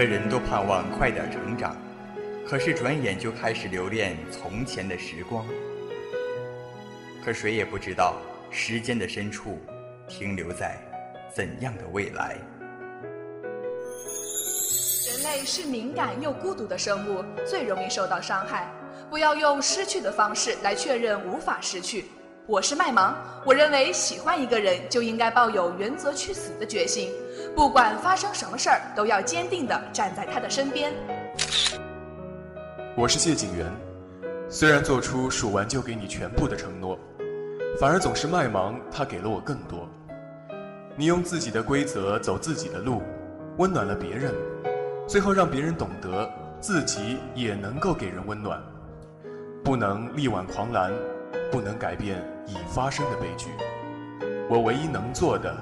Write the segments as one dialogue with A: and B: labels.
A: 个人都盼望快点成长，可是转眼就开始留恋从前的时光。可谁也不知道，时间的深处停留在怎样的未来。
B: 人类是敏感又孤独的生物，最容易受到伤害。不要用失去的方式来确认无法失去。我是麦芒，我认为喜欢一个人就应该抱有原则去死的决心，不管发生什么事儿，都要坚定地站在他的身边。
C: 我是谢景元，虽然做出数完就给你全部的承诺，反而总是麦芒他给了我更多。你用自己的规则走自己的路，温暖了别人，最后让别人懂得自己也能够给人温暖，不能力挽狂澜。不能改变已发生的悲剧，我唯一能做的，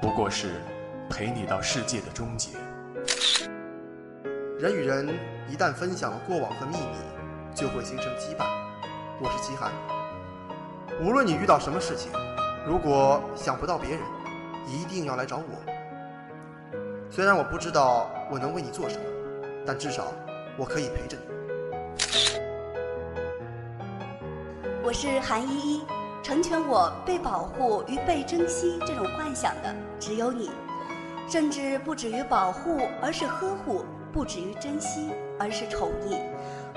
C: 不过是陪你到世界的终结。
D: 人与人一旦分享了过往和秘密，就会形成羁绊。我是齐寒。无论你遇到什么事情，如果想不到别人，一定要来找我。虽然我不知道我能为你做什么，但至少我可以陪着你。
E: 我是韩依依，成全我被保护与被珍惜这种幻想的只有你，甚至不止于保护，而是呵护；不止于珍惜，而是宠溺。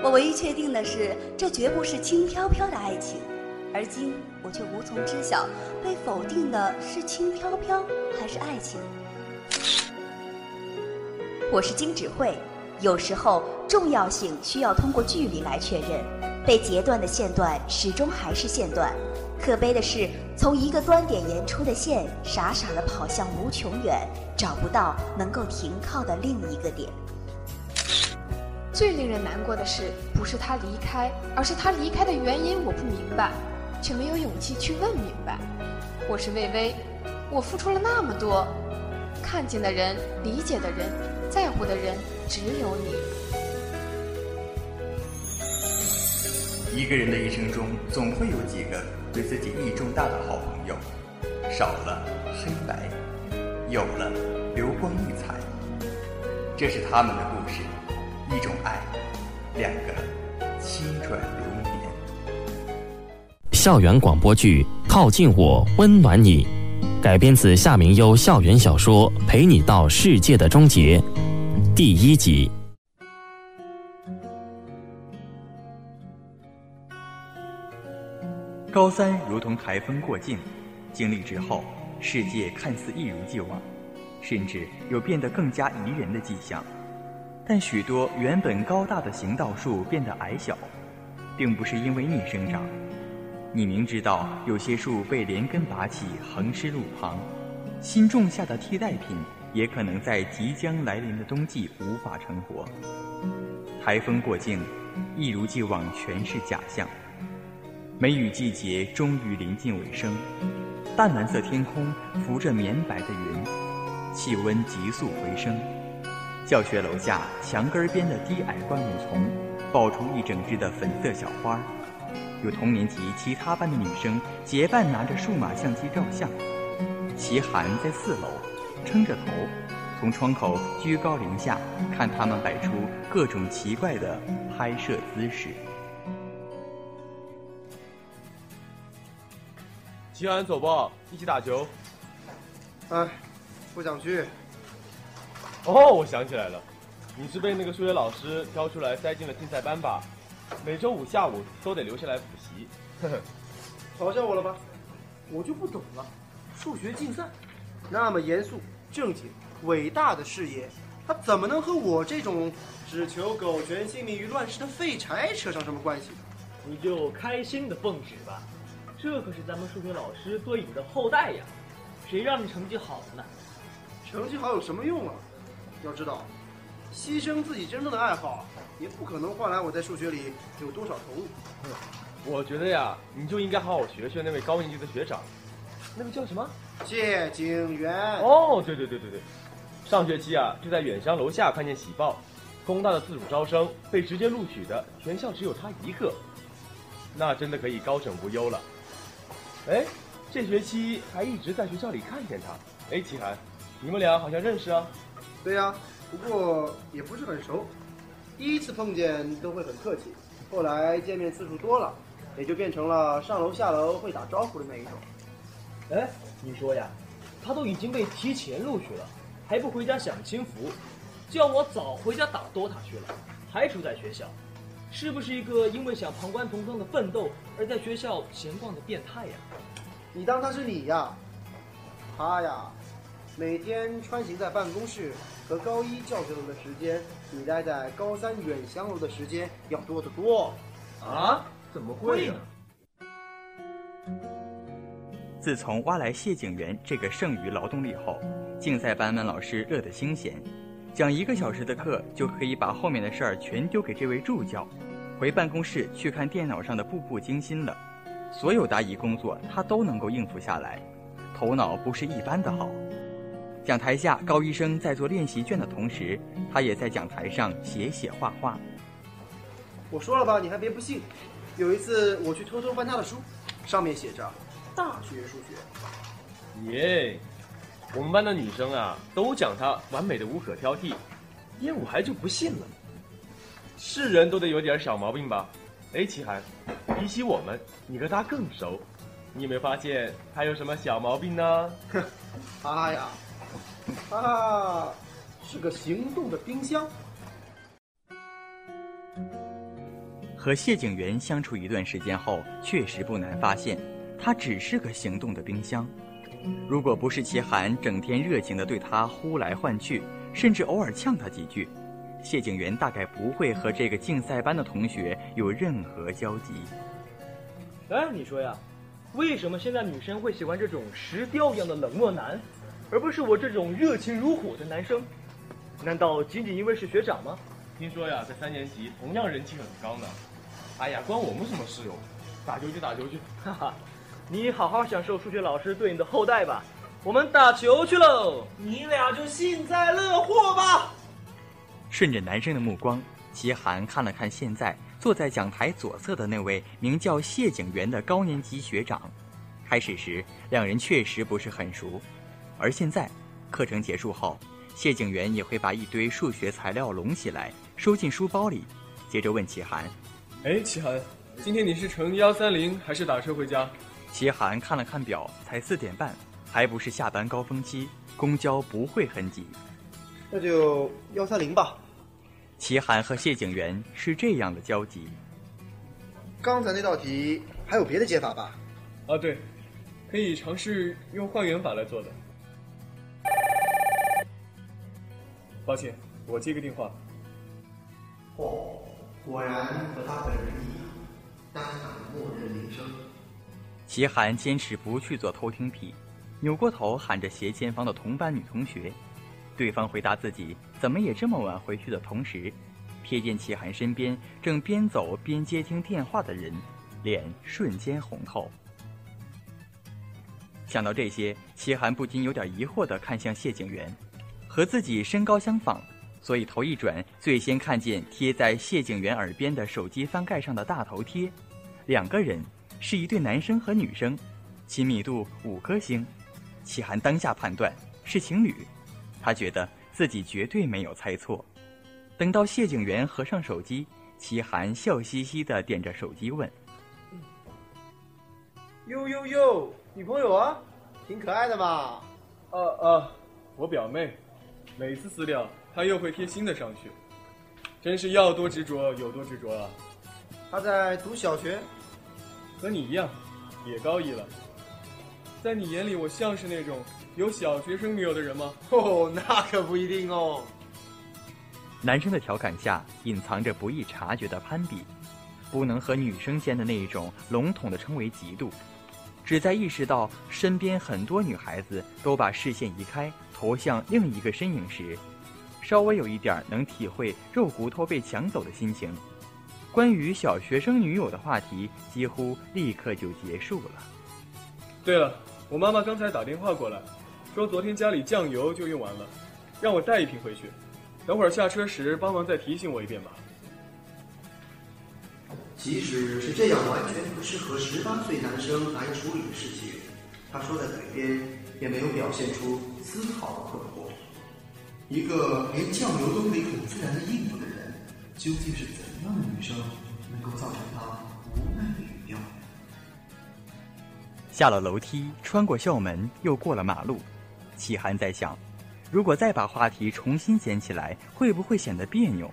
E: 我唯一确定的是，这绝不是轻飘飘的爱情。而今我却无从知晓，被否定的是轻飘飘还是爱情。我是金指慧，有时候重要性需要通过距离来确认。被截断的线段始终还是线段，可悲的是，从一个端点延出的线，傻傻的跑向无穷远，找不到能够停靠的另一个点。
B: 最令人难过的是，不是他离开，而是他离开的原因我不明白，却没有勇气去问明白。我是魏巍，我付出了那么多，看见的人、理解的人、在乎的人，只有你。
A: 一个人的一生中，总会有几个对自己意义重大的好朋友，少了黑白，有了流光溢彩。这是他们的故事，一种爱，两个七转流年。
F: 校园广播剧《靠近我，温暖你》，改编自夏明优校园小说《陪你到世界的终结》，第一集。
A: 高三如同台风过境，经历之后，世界看似一如既往，甚至有变得更加宜人的迹象。但许多原本高大的行道树变得矮小，并不是因为逆生长。你明知道有些树被连根拔起，横尸路旁，新种下的替代品也可能在即将来临的冬季无法成活。台风过境，一如既往全是假象。梅雨季节终于临近尾声，淡蓝色天空浮着绵白的云，气温急速回升。教学楼下墙根边的低矮灌木丛，爆出一整只的粉色小花。有同年级其他班的女生结伴拿着数码相机照相。齐寒在四楼，撑着头，从窗口居高临下看他们摆出各种奇怪的拍摄姿势。
G: 齐安，走吧，一起打球。
D: 哎，不想去。
G: 哦，我想起来了，你是被那个数学老师挑出来塞进了竞赛班吧？每周五下午都得留下来补习。呵呵，
D: 嘲笑我了吧？我就不懂了，数学竞赛，那么严肃、正经、伟大的事业，它怎么能和我这种只求苟全、性命于乱世的废柴扯上什么关系？
H: 你就开心的奉旨吧。这可是咱们数学老师对你的后代呀，谁让你成绩好呢？
D: 成绩好有什么用啊？要知道，牺牲自己真正的爱好，也不可能换来我在数学里有多少投入。
G: 我觉得呀，你就应该好好学学那位高年级的学长，那个叫什么？
D: 谢景元。
G: 哦，对对对对对，上学期啊，就在远乡楼下看见喜报，工大的自主招生被直接录取的，全校只有他一个，那真的可以高枕无忧了。哎，这学期还一直在学校里看见他。哎，齐涵，你们俩好像认识啊？
D: 对呀，不过也不是很熟，第一次碰见都会很客气，后来见面次数多了，也就变成了上楼下楼会打招呼的那一种。
H: 哎，你说呀，他都已经被提前录取了，还不回家享清福，叫我早回家打 DOTA 去了，还住在学校，是不是一个因为想旁观同窗的奋斗而在学校闲逛的变态呀？
D: 你当他是你呀？他呀，每天穿行在办公室和高一教学楼的时间，比待在高三远乡楼的时间要多得多。
H: 啊？怎么会呢？
A: 自从挖来谢景元这个剩余劳动力后，竞赛班们老师乐得心闲，讲一个小时的课就可以把后面的事儿全丢给这位助教，回办公室去看电脑上的步步惊心了。所有答疑工作他都能够应付下来，头脑不是一般的好。讲台下高医生在做练习卷的同时，他也在讲台上写写画画。
D: 我说了吧，你还别不信。有一次我去偷偷翻他的书，上面写着“大学数学”。
G: 耶，我们班的女生啊，都讲他完美的无可挑剔，燕舞还就不信了。是人都得有点小毛病吧？哎，齐涵，比起我们，你和他更熟，你有没有发现他有什么小毛病呢？
D: 哼，他呀，他是个行动的冰箱。
A: 和谢景元相处一段时间后，确实不难发现，他只是个行动的冰箱。如果不是齐寒整天热情地对他呼来唤去，甚至偶尔呛他几句，谢景元大概不会和这个竞赛班的同学有任何交集。
H: 哎，你说呀，为什么现在女生会喜欢这种石雕一样的冷漠男，而不是我这种热情如火的男生？难道仅仅因为是学长吗？
G: 听说呀，在三年级同样人气很高呢。哎呀，关我们什么事哟？打球去打球去！
H: 哈哈，你好好享受数学老师对你的厚待吧。我们打球去喽！
I: 你俩就幸灾乐祸吧。
A: 顺着男生的目光，齐涵看了看现在坐在讲台左侧的那位名叫谢景元的高年级学长。开始时，两人确实不是很熟，而现在，课程结束后，谢景元也会把一堆数学材料拢起来，收进书包里，接着问齐涵。
J: 哎，齐涵，今天你是乘幺三零还是打车回家？
A: 齐涵看了看表，才四点半，还不是下班高峰期，公交不会很挤。
D: 那就幺三零吧。
A: 齐涵和谢景元是这样的交集。
D: 刚才那道题还有别的解法吧？
J: 啊，对，可以尝试用换元法来做的。抱歉，我接个电话。
D: 哦。果然和他本人一样，当场默认铃声。
A: 齐涵坚持不去做偷听癖，扭过头喊着斜前方的同班女同学。对方回答自己怎么也这么晚回去的同时，瞥见齐涵身边正边走边接听电话的人，脸瞬间红透。想到这些，齐涵不禁有点疑惑地看向谢景元，和自己身高相仿。所以头一转，最先看见贴在谢景元耳边的手机翻盖上的大头贴，两个人是一对男生和女生，亲密度五颗星。齐涵当下判断是情侣，他觉得自己绝对没有猜错。等到谢景元合上手机，齐涵笑嘻嘻的点着手机问：“
D: 呦呦呦，女朋友啊，挺可爱的嘛。”“
J: 呃呃，我表妹，每次私聊。”她又会贴新的上去，真是要多执着有多执着啊！
D: 她在读小学，
J: 和你一样，也高一了。在你眼里，我像是那种有小学生女友的人吗？
D: 哦，那可不一定哦。
A: 男生的调侃下隐藏着不易察觉的攀比，不能和女生间的那一种笼统的称为嫉妒，只在意识到身边很多女孩子都把视线移开，投向另一个身影时。稍微有一点能体会肉骨头被抢走的心情。关于小学生女友的话题几乎立刻就结束了。
J: 对了，我妈妈刚才打电话过来，说昨天家里酱油就用完了，让我带一瓶回去。等会儿下车时帮忙再提醒我一遍吧。
D: 即使是这样完全不适合十八岁男生来处理的事情，他说在嘴边也没有表现出丝毫的困惑。一个连酱油都可以很自然的应付的人，究竟是怎样的女生能够造成他无奈的语调？
A: 下了楼梯，穿过校门，又过了马路，齐涵在想，如果再把话题重新捡起来，会不会显得别扭？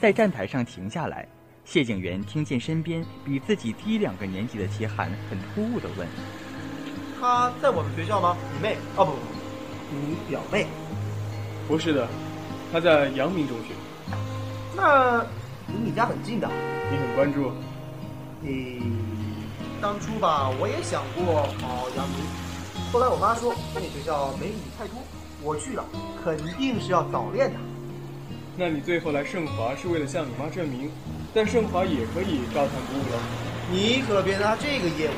A: 在站台上停下来。谢景元听见身边比自己低两个年级的齐涵很突兀的问：“
D: 他在我们学校吗？你妹？哦不，你表妹？
J: 不是的，他在阳明中学。
D: 那离你家很近的。
J: 你很关注？
D: 你当初吧，我也想过考阳明，后来我妈说那学校美女太多，我去了肯定是要早恋的。
J: 那你最后来盛华是为了向你妈证明？”但盛华也可以照常不误了。
D: 你可别拿这个业务。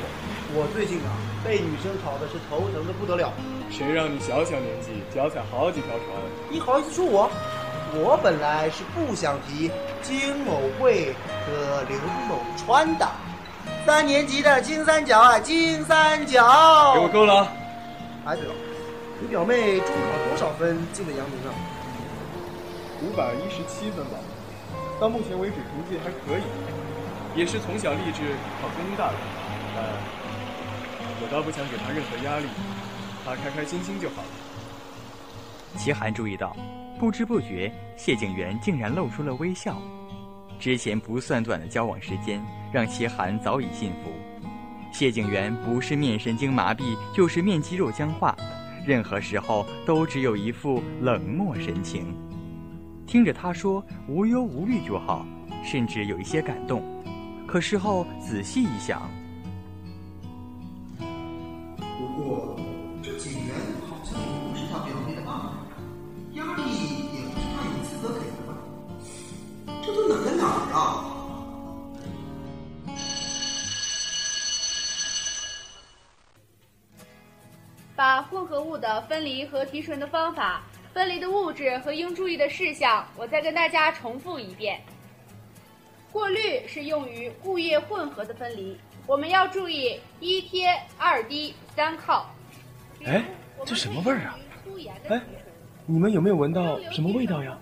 D: 我最近啊，被女生吵的是头疼的不得了。
J: 谁让你小小年纪脚踩好几条船？
D: 你好意思说我？我本来是不想提金某贵和刘某川的。三年级的金三角啊，金三角。
J: 给我够了。
D: 哎，对了，你表妹中考多少分进的阳明啊？
J: 五百一十七分吧。到目前为止成绩还可以，也是从小立志考工大的，但我倒不想给她任何压力，她开开心心就好了。
A: 齐涵注意到，不知不觉谢景元竟然露出了微笑。之前不算短的交往时间，让齐涵早已信服。谢景元不是面神经麻痹，就是面肌肉僵化，任何时候都只有一副冷漠神情。听着他说无忧无虑就好，甚至有一些感动。可事后仔细一想，
D: 不过的
K: 分离和提纯的方法。分离的物质和应注意的事项，我再跟大家重复一遍。过滤是用于固液混合的分离，我们要注意一贴、二滴、三靠。
G: 哎，这什么味儿啊？哎，你们有没有闻到什么味道呀？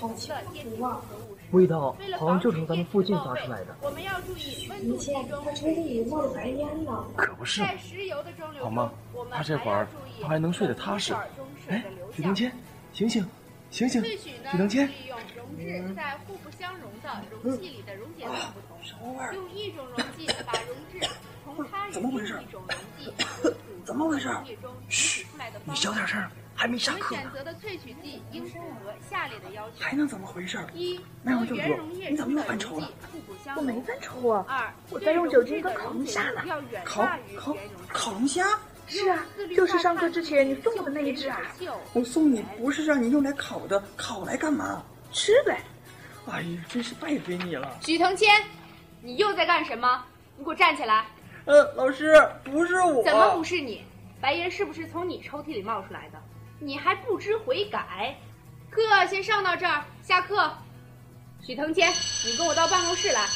K: 好！
H: 味道好像就是从咱们附近发出来的。
K: 我们要注意温
L: 度集中。他车里冒着白烟呢。
G: 可不是。好吗？他这会儿他还能睡得踏实。哎，许藤谦，醒醒，醒醒！许藤谦。
K: 利用溶质在互不相容的容器里的溶解量不同，用一种溶剂把溶质 从它与另一种溶剂
G: 怎么回事？嘘，你小点声，还没下课
K: 呢。选择的萃取剂应符合下列的要求。
G: 还能怎么回事？
K: 一，
G: 那就说，你怎么又犯抽了？
L: 我没犯抽啊。
K: 二，
L: 我在用酒精跟烤龙虾呢。
G: 烤烤烤龙虾。
L: 是啊，就是上课之前你送我的那一只啊！
G: 我送你不是让你用来烤的，烤来干嘛？
L: 吃呗！
G: 哎呀，真是败给你了！
K: 许腾谦，你又在干什么？你给我站起来！
G: 呃，老师，不是我。
K: 怎么不是你？白烟是不是从你抽屉里冒出来的？你还不知悔改？课先上到这儿，下课。许腾谦，你跟我到办公室来。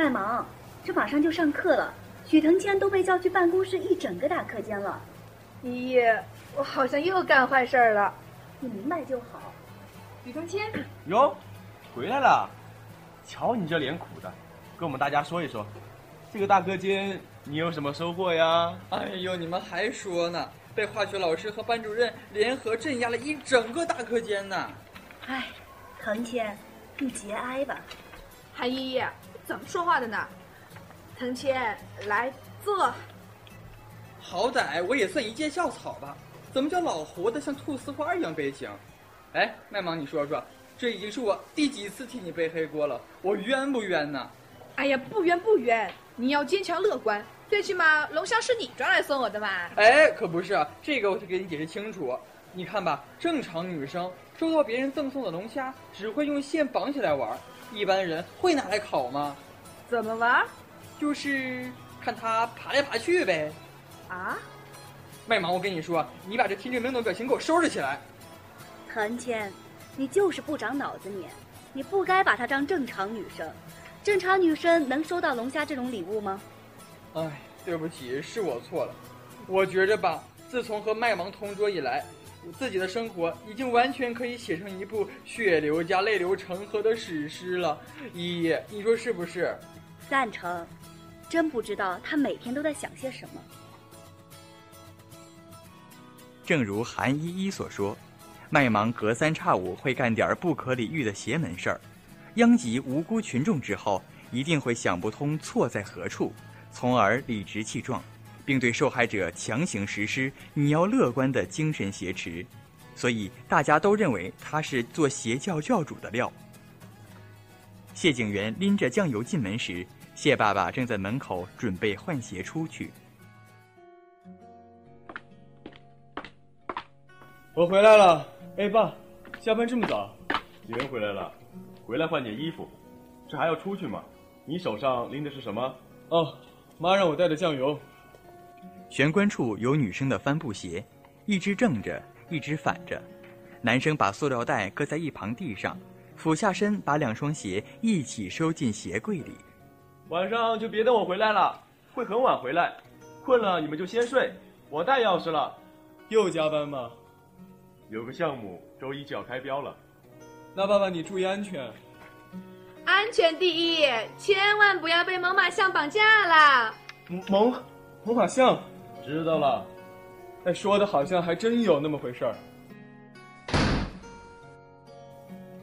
E: 麦芒，这马上就上课了，许腾谦都被叫去办公室一整个大课间了。
L: 咦，我好像又干坏事了。
E: 你明白就好。
K: 许腾谦，
G: 哟，回来了，瞧你这脸苦的，跟我们大家说一说，这个大课间你有什么收获呀？
M: 哎呦，你们还说呢，被化学老师和班主任联合镇压了一整个大课间呢。
E: 哎，腾谦，你节哀吧。
B: 韩依依。怎么说话的呢？藤谦，来坐。
M: 好歹我也算一介校草吧，怎么叫老活的像菟丝花一样悲情？哎，麦芒，你说说，这已经是我第几次替你背黑锅了？我冤不冤呢？
B: 哎呀，不冤不冤，你要坚强乐观，
L: 最起码龙虾是你抓来送我的嘛。
M: 哎，可不是，这个我得给你解释清楚。你看吧，正常女生收到别人赠送的龙虾，只会用线绑起来玩，一般人会拿来烤吗？
L: 怎么玩？
M: 就是看它爬来爬去呗。
L: 啊？
M: 麦芒，我跟你说，你把这天真懵懂表情给我收拾起来。
E: 韩谦，你就是不长脑子，你，你不该把她当正常女生。正常女生能收到龙虾这种礼物吗？
M: 哎，对不起，是我错了。我觉着吧，自从和麦芒同桌以来，我自己的生活已经完全可以写成一部血流加泪流成河的史诗了。依依，你说是不是？
E: 赞成。真不知道他每天都在想些什么。
A: 正如韩依依所说，麦芒隔三差五会干点不可理喻的邪门事儿，殃及无辜群众之后，一定会想不通错在何处，从而理直气壮，并对受害者强行实施“你要乐观”的精神挟持，所以大家都认为他是做邪教教主的料。谢警员拎着酱油进门时，谢爸爸正在门口准备换鞋出去。
J: 我回来了，哎爸，下班这么早？几人回来了，回来换件衣服，这还要出去吗？你手上拎的是什么？哦，妈让我带的酱油。
A: 玄关处有女生的帆布鞋，一只正着，一只反着。男生把塑料袋搁在一旁地上，俯下身把两双鞋一起收进鞋柜里。
J: 晚上就别等我回来了，会很晚回来。困了你们就先睡，我带钥匙了。又加班吗？有个项目周一就要开标了，那爸爸你注意安全。
L: 安全第一，千万不要被猛犸象绑架了。
J: 猛，猛犸象，知道了。哎，说的好像还真有那么回事儿。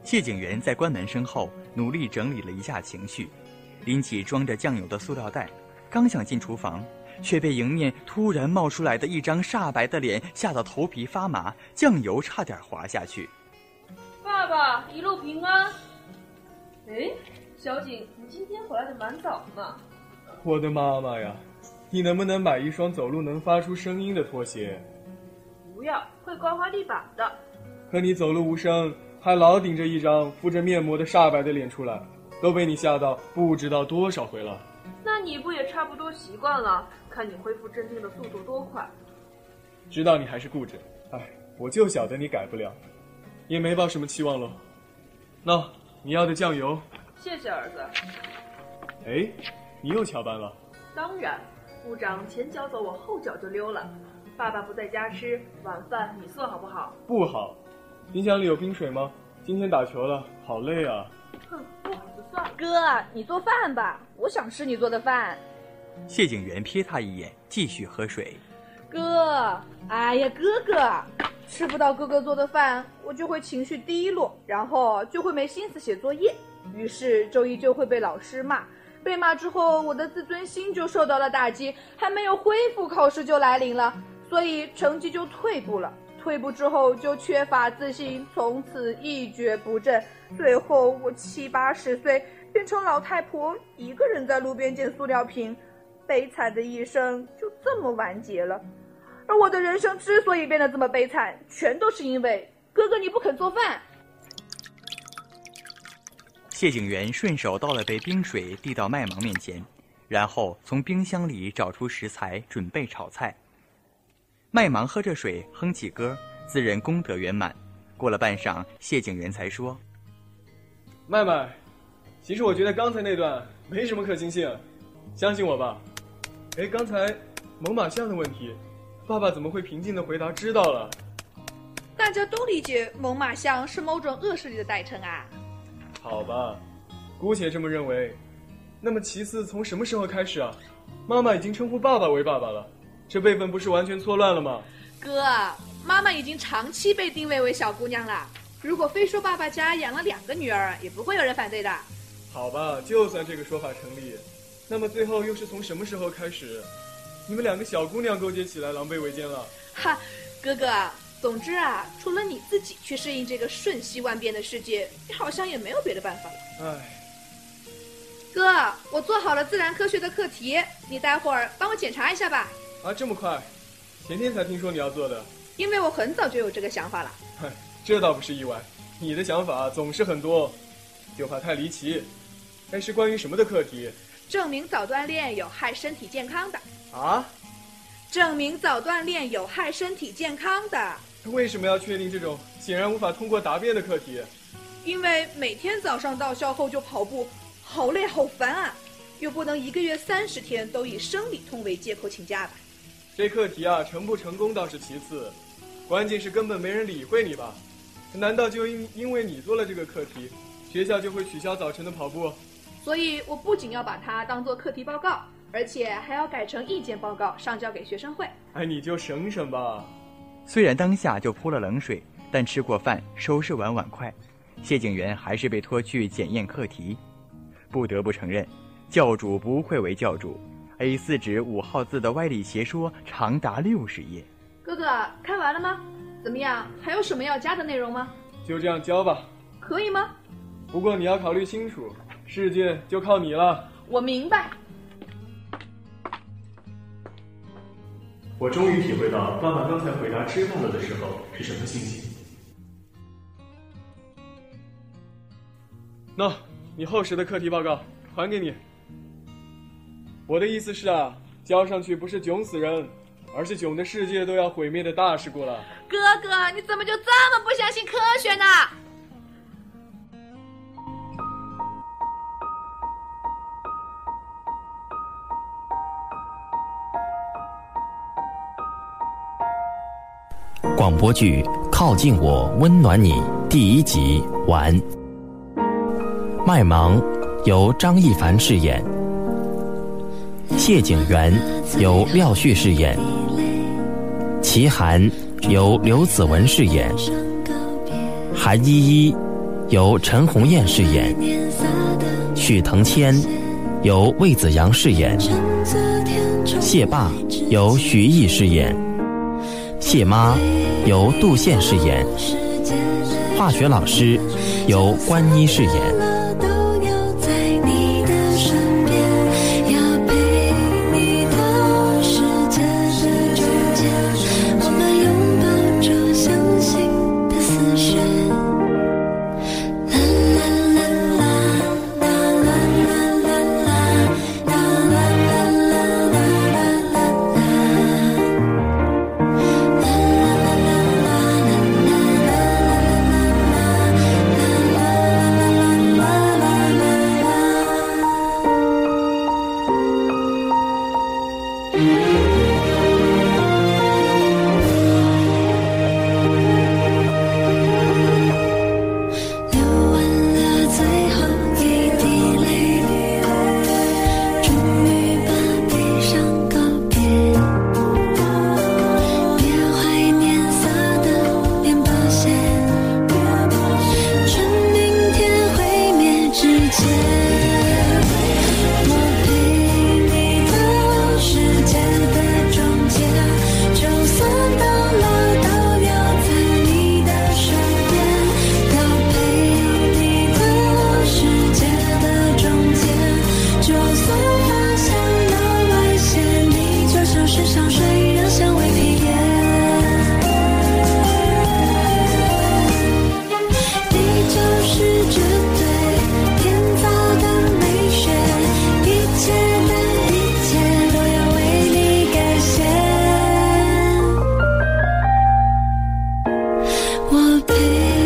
A: 谢警员在关门声后努力整理了一下情绪，拎起装着酱油的塑料袋，刚想进厨房。却被迎面突然冒出来的一张煞白的脸吓得头皮发麻，酱油差点滑下去。
K: 爸爸一路平安。哎，小景，你今天回来的蛮早的嘛。
J: 我的妈妈呀，你能不能买一双走路能发出声音的拖鞋？
K: 不要，会刮花地板的。
J: 可你走路无声，还老顶着一张敷着面膜的煞白的脸出来，都被你吓到不知道多少回了。
K: 那你不也差不多习惯了？看你恢复镇定的速度多快！
J: 知道你还是固执，哎，我就晓得你改不了，也没抱什么期望喽。喏，你要的酱油。
K: 谢谢儿子。
J: 哎，你又翘班了？
K: 当然，部长前脚走，我后脚就溜了。爸爸不在家吃晚饭，你做好不好？
J: 不好。冰箱里有冰水吗？今天打球了，好累啊。
K: 哼，不好就算了。
L: 哥，你做饭吧，我想吃你做的饭。
A: 谢景元瞥他一眼，继续喝水。
L: 哥，哎呀，哥哥，吃不到哥哥做的饭，我就会情绪低落，然后就会没心思写作业，于是周一就会被老师骂。被骂之后，我的自尊心就受到了打击，还没有恢复，考试就来临了，所以成绩就退步了。退步之后就缺乏自信，从此一蹶不振。最后我七八十岁，变成老太婆，一个人在路边捡塑料瓶。悲惨的一生就这么完结了，而我的人生之所以变得这么悲惨，全都是因为哥哥你不肯做饭。
A: 谢景元顺手倒了杯冰水递到麦芒面前，然后从冰箱里找出食材准备炒菜。麦芒喝着水，哼起歌，自认功德圆满。过了半晌，谢景元才说：“
J: 麦麦，其实我觉得刚才那段没什么可信性，相信我吧。”哎，刚才猛犸象的问题，爸爸怎么会平静的回答知道了？
L: 大家都理解猛犸象是某种恶势力的代称啊。
J: 好吧，姑且这么认为。那么其次，从什么时候开始啊？妈妈已经称呼爸爸为爸爸了，这辈分不是完全错乱了吗？
L: 哥，妈妈已经长期被定位为小姑娘了。如果非说爸爸家养了两个女儿，也不会有人反对的。
J: 好吧，就算这个说法成立。那么最后又是从什么时候开始，你们两个小姑娘勾结起来狼狈为奸了？
L: 哈，哥哥，总之啊，除了你自己去适应这个瞬息万变的世界，你好像也没有别的办法了。
J: 唉，
L: 哥，我做好了自然科学的课题，你待会儿帮我检查一下吧。
J: 啊，这么快？前天才听说你要做的。
L: 因为我很早就有这个想法了。
J: 嗨，这倒不是意外。你的想法总是很多，就怕太离奇。哎，是关于什么的课题？
L: 证明早锻炼有害身体健康的。
J: 啊？
L: 证明早锻炼有害身体健康的。
J: 为什么要确定这种显然无法通过答辩的课题？
L: 因为每天早上到校后就跑步，好累好烦啊！又不能一个月三十天都以生理痛为借口请假吧？
J: 这课题啊，成不成功倒是其次，关键是根本没人理会你吧？难道就因因为你做了这个课题，学校就会取消早晨的跑步？
L: 所以我不仅要把它当做课题报告，而且还要改成意见报告上交给学生会。
J: 哎，你就省省吧。
A: 虽然当下就泼了冷水，但吃过饭收拾完碗筷，谢景元还是被拖去检验课题。不得不承认，教主不愧为教主，A4 纸五号字的歪理邪说长达六十页。
L: 哥哥，看完了吗？怎么样？还有什么要加的内容吗？
J: 就这样教吧。
L: 可以吗？
J: 不过你要考虑清楚，世界就靠你了。
L: 我明白。
J: 我终于体会到爸爸刚才回答“知道了”的时候是什么心情。那，你厚实的课题报告还给你。我的意思是啊，交上去不是囧死人，而是囧的世界都要毁灭的大事故了。
L: 哥哥，你怎么就这么不相信科学呢？
F: 广播剧《靠近我，温暖你》第一集完。麦芒由张一凡饰演，谢景元由廖旭饰演，齐涵由刘子文饰演，韩依依由陈红艳饰演，许腾谦由魏子阳饰演，谢爸由徐艺饰演，谢妈。由杜宪饰演，化学老师由关一饰演。You.